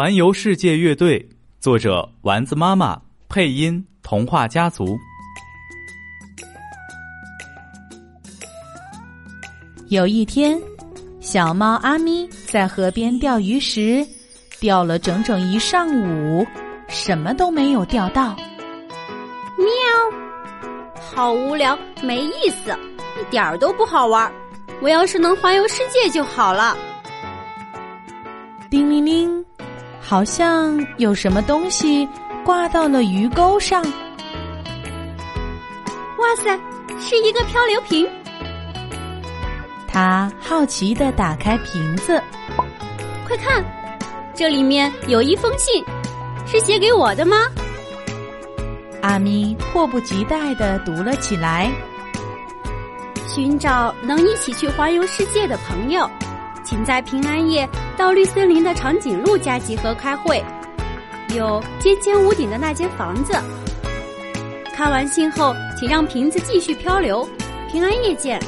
环游世界乐队，作者丸子妈妈，配音童话家族。有一天，小猫阿咪在河边钓鱼时，钓了整整一上午，什么都没有钓到。喵，好无聊，没意思，一点儿都不好玩。我要是能环游世界就好了。叮铃铃，好像有什么东西挂到了鱼钩上。哇塞，是一个漂流瓶。他好奇的打开瓶子，快看，这里面有一封信，是写给我的吗？阿咪迫不及待的读了起来。寻找能一起去环游世界的朋友，请在平安夜到绿森林的长颈鹿家集合开会。有尖尖屋顶的那间房子。看完信后，请让瓶子继续漂流。平安夜见。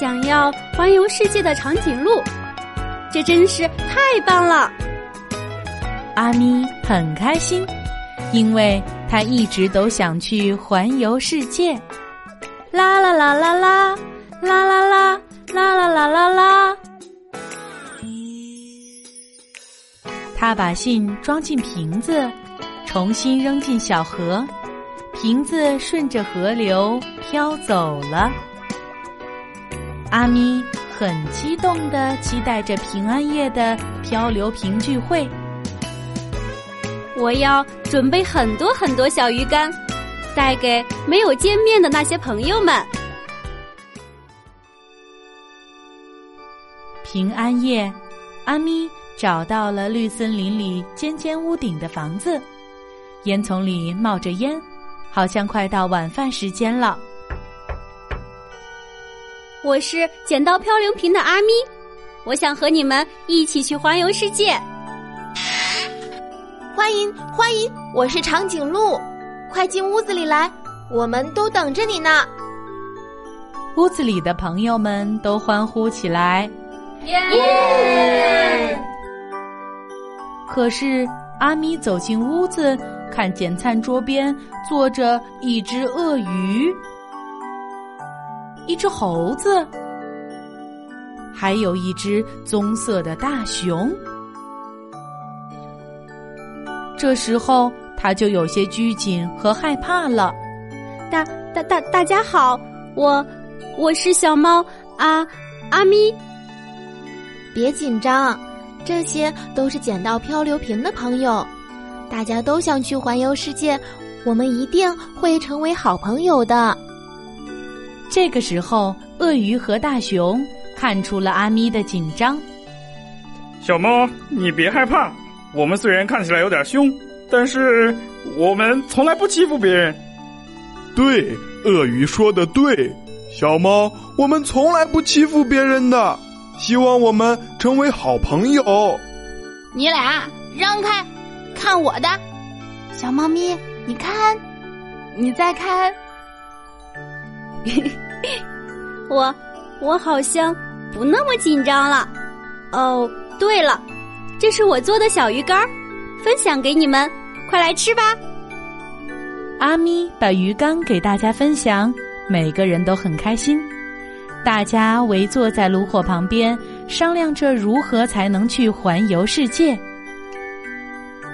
想要环游世界的长颈鹿，这真是太棒了！阿咪很开心，因为他一直都想去环游世界。啦啦啦啦啦，啦啦啦，他把信装进瓶子，重新扔进小河，瓶子顺着河流飘走了。阿咪很激动的期待着平安夜的漂流瓶聚会。我要准备很多很多小鱼干，带给没有见面的那些朋友们。平安夜，阿咪找到了绿森林里尖尖屋顶的房子，烟囱里冒着烟，好像快到晚饭时间了。我是捡到漂流瓶的阿咪，我想和你们一起去环游世界。欢迎欢迎，我是长颈鹿，快进屋子里来，我们都等着你呢。屋子里的朋友们都欢呼起来，耶！可是阿咪走进屋子，看见餐桌边坐着一只鳄鱼。一只猴子，还有一只棕色的大熊。这时候，他就有些拘谨和害怕了。大、大、大，大家好，我我是小猫啊阿咪。别紧张，这些都是捡到漂流瓶的朋友，大家都想去环游世界，我们一定会成为好朋友的。这个时候，鳄鱼和大熊看出了阿咪的紧张。小猫，你别害怕，我们虽然看起来有点凶，但是我们从来不欺负别人。对，鳄鱼说的对，小猫，我们从来不欺负别人的。希望我们成为好朋友。你俩让开，看我的，小猫咪，你看，你再看。我我好像不那么紧张了。哦，对了，这是我做的小鱼干，分享给你们，快来吃吧。阿咪把鱼干给大家分享，每个人都很开心。大家围坐在炉火旁边，商量着如何才能去环游世界。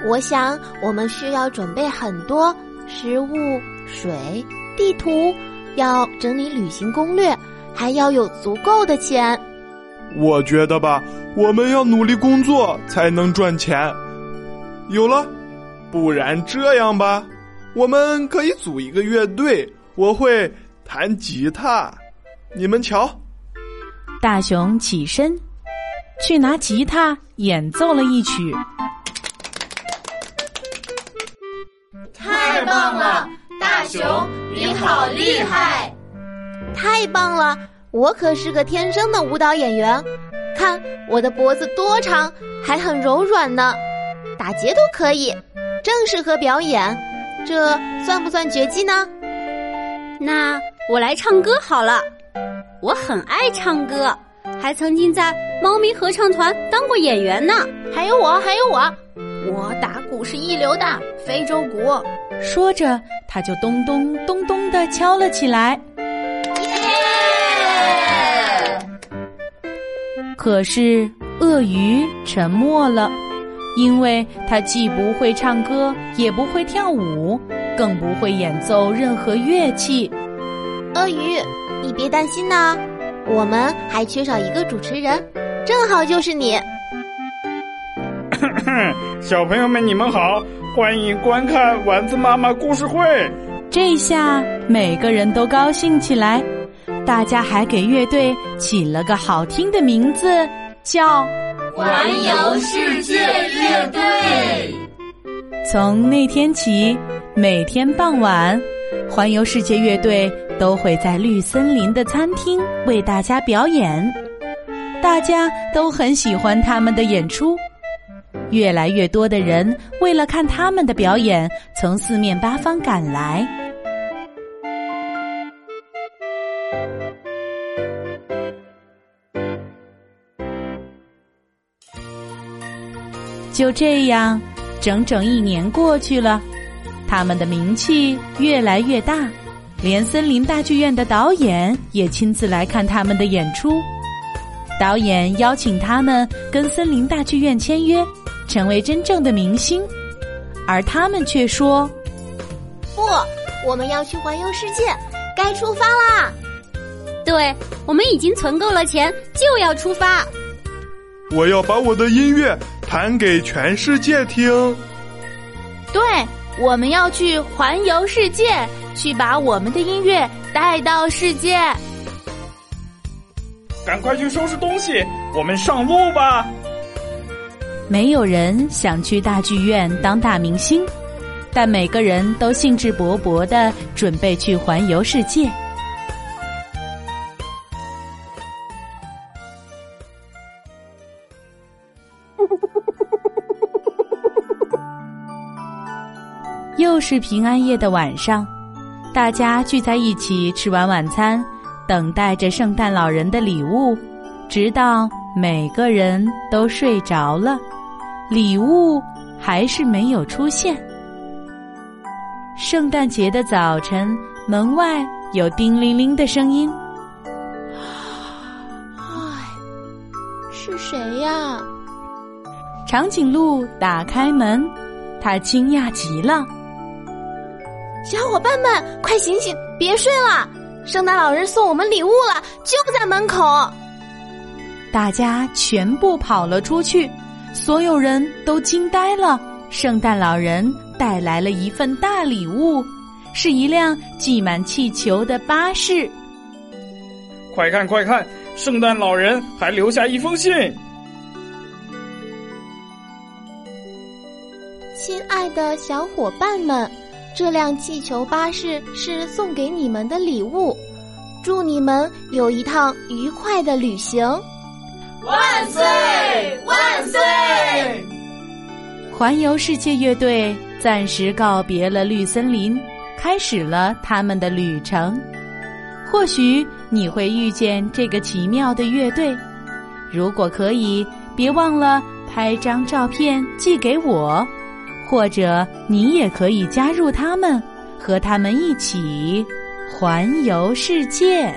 我想，我们需要准备很多食物、水、地图。要整理旅行攻略，还要有足够的钱。我觉得吧，我们要努力工作才能赚钱。有了，不然这样吧，我们可以组一个乐队，我会弹吉他，你们瞧。大熊起身，去拿吉他演奏了一曲。太棒了！大熊，你好厉害！太棒了！我可是个天生的舞蹈演员，看我的脖子多长，还很柔软呢，打结都可以，正适合表演。这算不算绝技呢？那我来唱歌好了，我很爱唱歌，还曾经在猫咪合唱团当过演员呢。还有我，还有我，我打鼓是一流的，非洲鼓。说着，他就咚咚咚咚的敲了起来。耶可是鳄鱼沉默了，因为它既不会唱歌，也不会跳舞，更不会演奏任何乐器。鳄鱼，你别担心呐，我们还缺少一个主持人，正好就是你。小朋友们，你们好，欢迎观看丸子妈妈故事会。这下每个人都高兴起来。大家还给乐队起了个好听的名字，叫“环游世界乐队”。从那天起，每天傍晚，环游世界乐队都会在绿森林的餐厅为大家表演。大家都很喜欢他们的演出，越来越多的人为了看他们的表演，从四面八方赶来。就这样，整整一年过去了，他们的名气越来越大，连森林大剧院的导演也亲自来看他们的演出。导演邀请他们跟森林大剧院签约，成为真正的明星，而他们却说：“不，我们要去环游世界，该出发啦！”对，我们已经存够了钱，就要出发。我要把我的音乐。弹给全世界听。对，我们要去环游世界，去把我们的音乐带到世界。赶快去收拾东西，我们上路吧。没有人想去大剧院当大明星，但每个人都兴致勃勃的准备去环游世界。又是平安夜的晚上，大家聚在一起吃完晚餐，等待着圣诞老人的礼物，直到每个人都睡着了，礼物还是没有出现。圣诞节的早晨，门外有叮铃铃的声音。唉，是谁呀？长颈鹿打开门，他惊讶极了。小伙伴们，快醒醒，别睡了！圣诞老人送我们礼物了，就在门口。大家全部跑了出去，所有人都惊呆了。圣诞老人带来了一份大礼物，是一辆系满气球的巴士。快看快看，圣诞老人还留下一封信。亲爱的小伙伴们。这辆气球巴士是送给你们的礼物，祝你们有一趟愉快的旅行。万岁万岁！环游世界乐队暂时告别了绿森林，开始了他们的旅程。或许你会遇见这个奇妙的乐队，如果可以，别忘了拍张照片寄给我。或者你也可以加入他们，和他们一起环游世界。